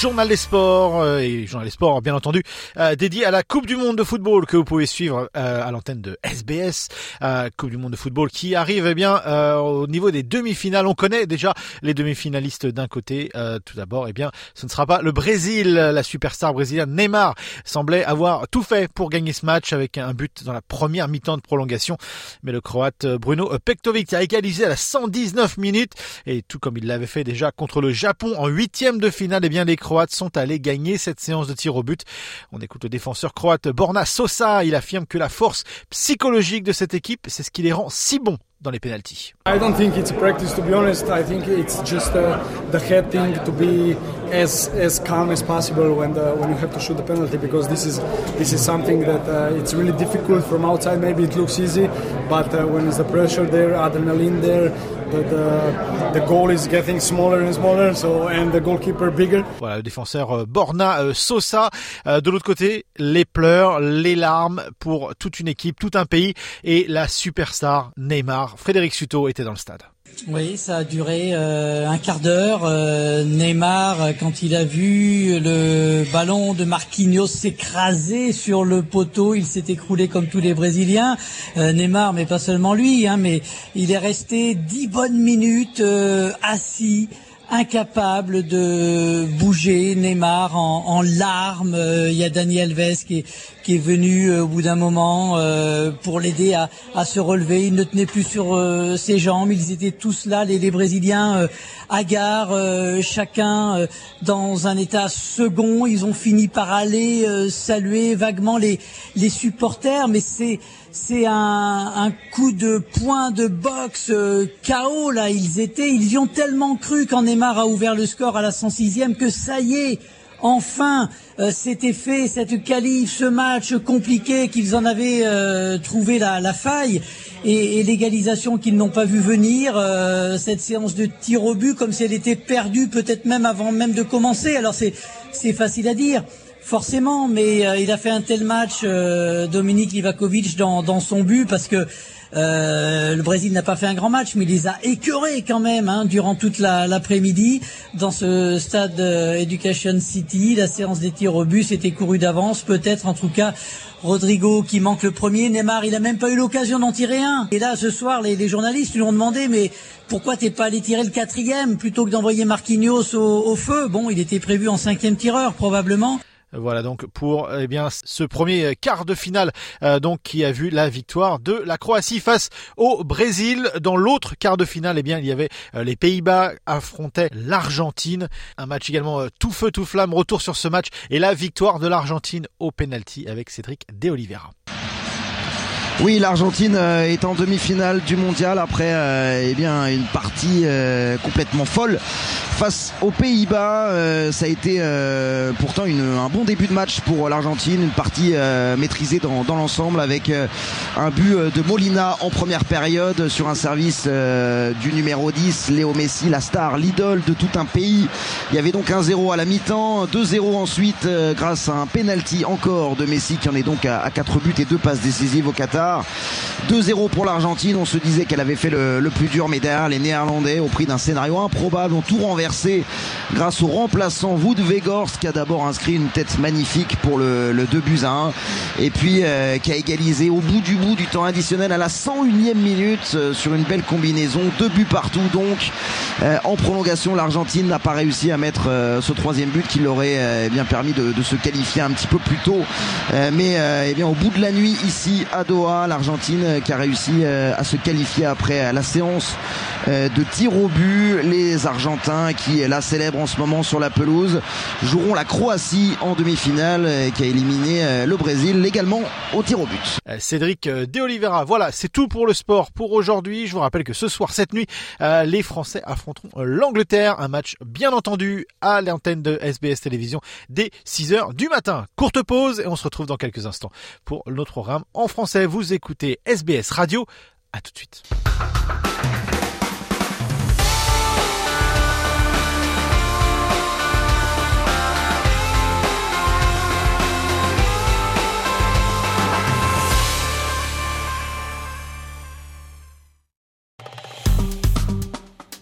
Journal des sports euh, et journal des sports bien entendu euh, dédié à la Coupe du monde de football que vous pouvez suivre euh, à l'antenne de SBS Coupe du monde de football qui arrive eh bien au niveau des demi-finales. On connaît déjà les demi-finalistes d'un côté tout d'abord eh bien ce ne sera pas le Brésil. La superstar brésilienne Neymar semblait avoir tout fait pour gagner ce match avec un but dans la première mi-temps de prolongation. Mais le croate Bruno Pektovic a égalisé à la 119 minutes et tout comme il l'avait fait déjà contre le Japon en huitième de finale eh bien les Croates sont allés gagner cette séance de tir au but. On écoute le défenseur croate Borna Sosa. Il affirme que la force psychologique de cette équipe, c'est ce qui les rend si bons dans les penalties. I don't think it's a practice to be honest. I think it's just uh, the head thing to be as as calm as possible when the, when you have to shoot the penalty because this is this is something that uh, it's really difficult from outside. Maybe it looks easy, but uh, when there's the pressure there, adrenaline there, the, the, the goal is getting smaller and smaller. So and the goalkeeper bigger. Voilà le défenseur euh, Borna euh, Sosa. Euh, de l'autre côté, les pleurs, les larmes pour toute une équipe, tout un pays et la superstar Neymar. Frédéric Suto était dans le stade. Oui, ça a duré euh, un quart d'heure. Euh, Neymar, euh, quand il a vu le ballon de Marquinhos s'écraser sur le poteau, il s'est écroulé comme tous les Brésiliens. Neymar, mais pas seulement lui, hein, mais il est resté dix bonnes minutes assis incapable de bouger. Neymar en, larmes. Il y a Daniel Alves qui est venu au bout d'un moment pour l'aider à, à, se relever. Il ne tenait plus sur ses jambes. Ils étaient tous là, les, les Brésiliens, hagards, chacun dans un état second. Ils ont fini par aller saluer vaguement les, les supporters, mais c'est c'est un, un, coup de poing de boxe euh, là ils étaient ils y ont tellement cru quand Neymar a ouvert le score à la 106e que ça y est enfin euh, c'était fait cette qualif ce match compliqué qu'ils en avaient euh, trouvé la, faille et, l'égalisation qu'ils n'ont pas vu venir euh, cette séance de tir au but comme si elle était perdue peut-être même avant même de commencer. Alors c'est facile à dire Forcément, mais euh, il a fait un tel match, euh, Dominique Livakovic, dans, son but, parce que euh, le Brésil n'a pas fait un grand match, mais il les a écœurés quand même hein, durant toute l'après-midi dans ce stade Education City. La séance des tirs au but s'était courue d'avance, peut-être en tout cas. Rodrigo qui manque le premier, Neymar il a même pas eu l'occasion d'en tirer un. Et là ce soir les, journalistes lui ont demandé mais pourquoi t'es pas allé tirer le quatrième plutôt que d'envoyer Marquinhos au feu? Bon il était prévu en cinquième tireur probablement. Voilà donc pour eh bien ce premier quart de finale euh, donc qui a vu la victoire de la Croatie face au Brésil. Dans l'autre quart de finale, eh bien il y avait euh, les Pays-Bas affrontaient l'Argentine, un match également euh, tout feu tout flamme. Retour sur ce match et la victoire de l'Argentine au penalty avec Cédric De Oliveira. Oui, l'Argentine est en demi-finale du mondial après eh bien une partie complètement folle face aux Pays-Bas. Euh, ça a été euh, pourtant un bon début de match pour l'Argentine, une partie euh, maîtrisée dans, dans l'ensemble avec un but de Molina en première période sur un service du numéro 10, Léo Messi, la star, l'idole de tout un pays. Il y avait donc un 0 à la mi-temps, 2-0 ensuite grâce à un penalty encore de Messi qui en est donc à, à 4 buts et 2 passes décisives au Qatar. 2-0 pour l'Argentine, on se disait qu'elle avait fait le, plus dur, mais derrière les Néerlandais, au prix d'un scénario improbable, ont tout renversé grâce au remplaçant Wood Weghorst qui a d'abord inscrit une tête magnifique pour le, le 2 buts à 1 et puis euh, qui a égalisé au bout du bout du temps additionnel à la 101e minute euh, sur une belle combinaison, deux buts partout donc euh, en prolongation l'Argentine n'a pas réussi à mettre euh, ce troisième but qui leur aurait euh, bien permis de, se qualifier un petit peu plus tôt mais eh bien au bout de la nuit ici à Doha l'Argentine qui a réussi à se qualifier après la séance de tir au but les Argentins qui la célèbre en ce moment sur la pelouse, joueront la Croatie en demi-finale qui a éliminé le Brésil légalement au tir au but. Cédric De Oliveira, voilà, c'est tout pour le sport pour aujourd'hui. Je vous rappelle que ce soir, cette nuit, les Français affronteront l'Angleterre, un match bien entendu à l'antenne de SBS Télévision dès 6h du matin. Courte pause et on se retrouve dans quelques instants pour notre programme en français. Vous Vous écoutez SBS Radio. À tout de suite.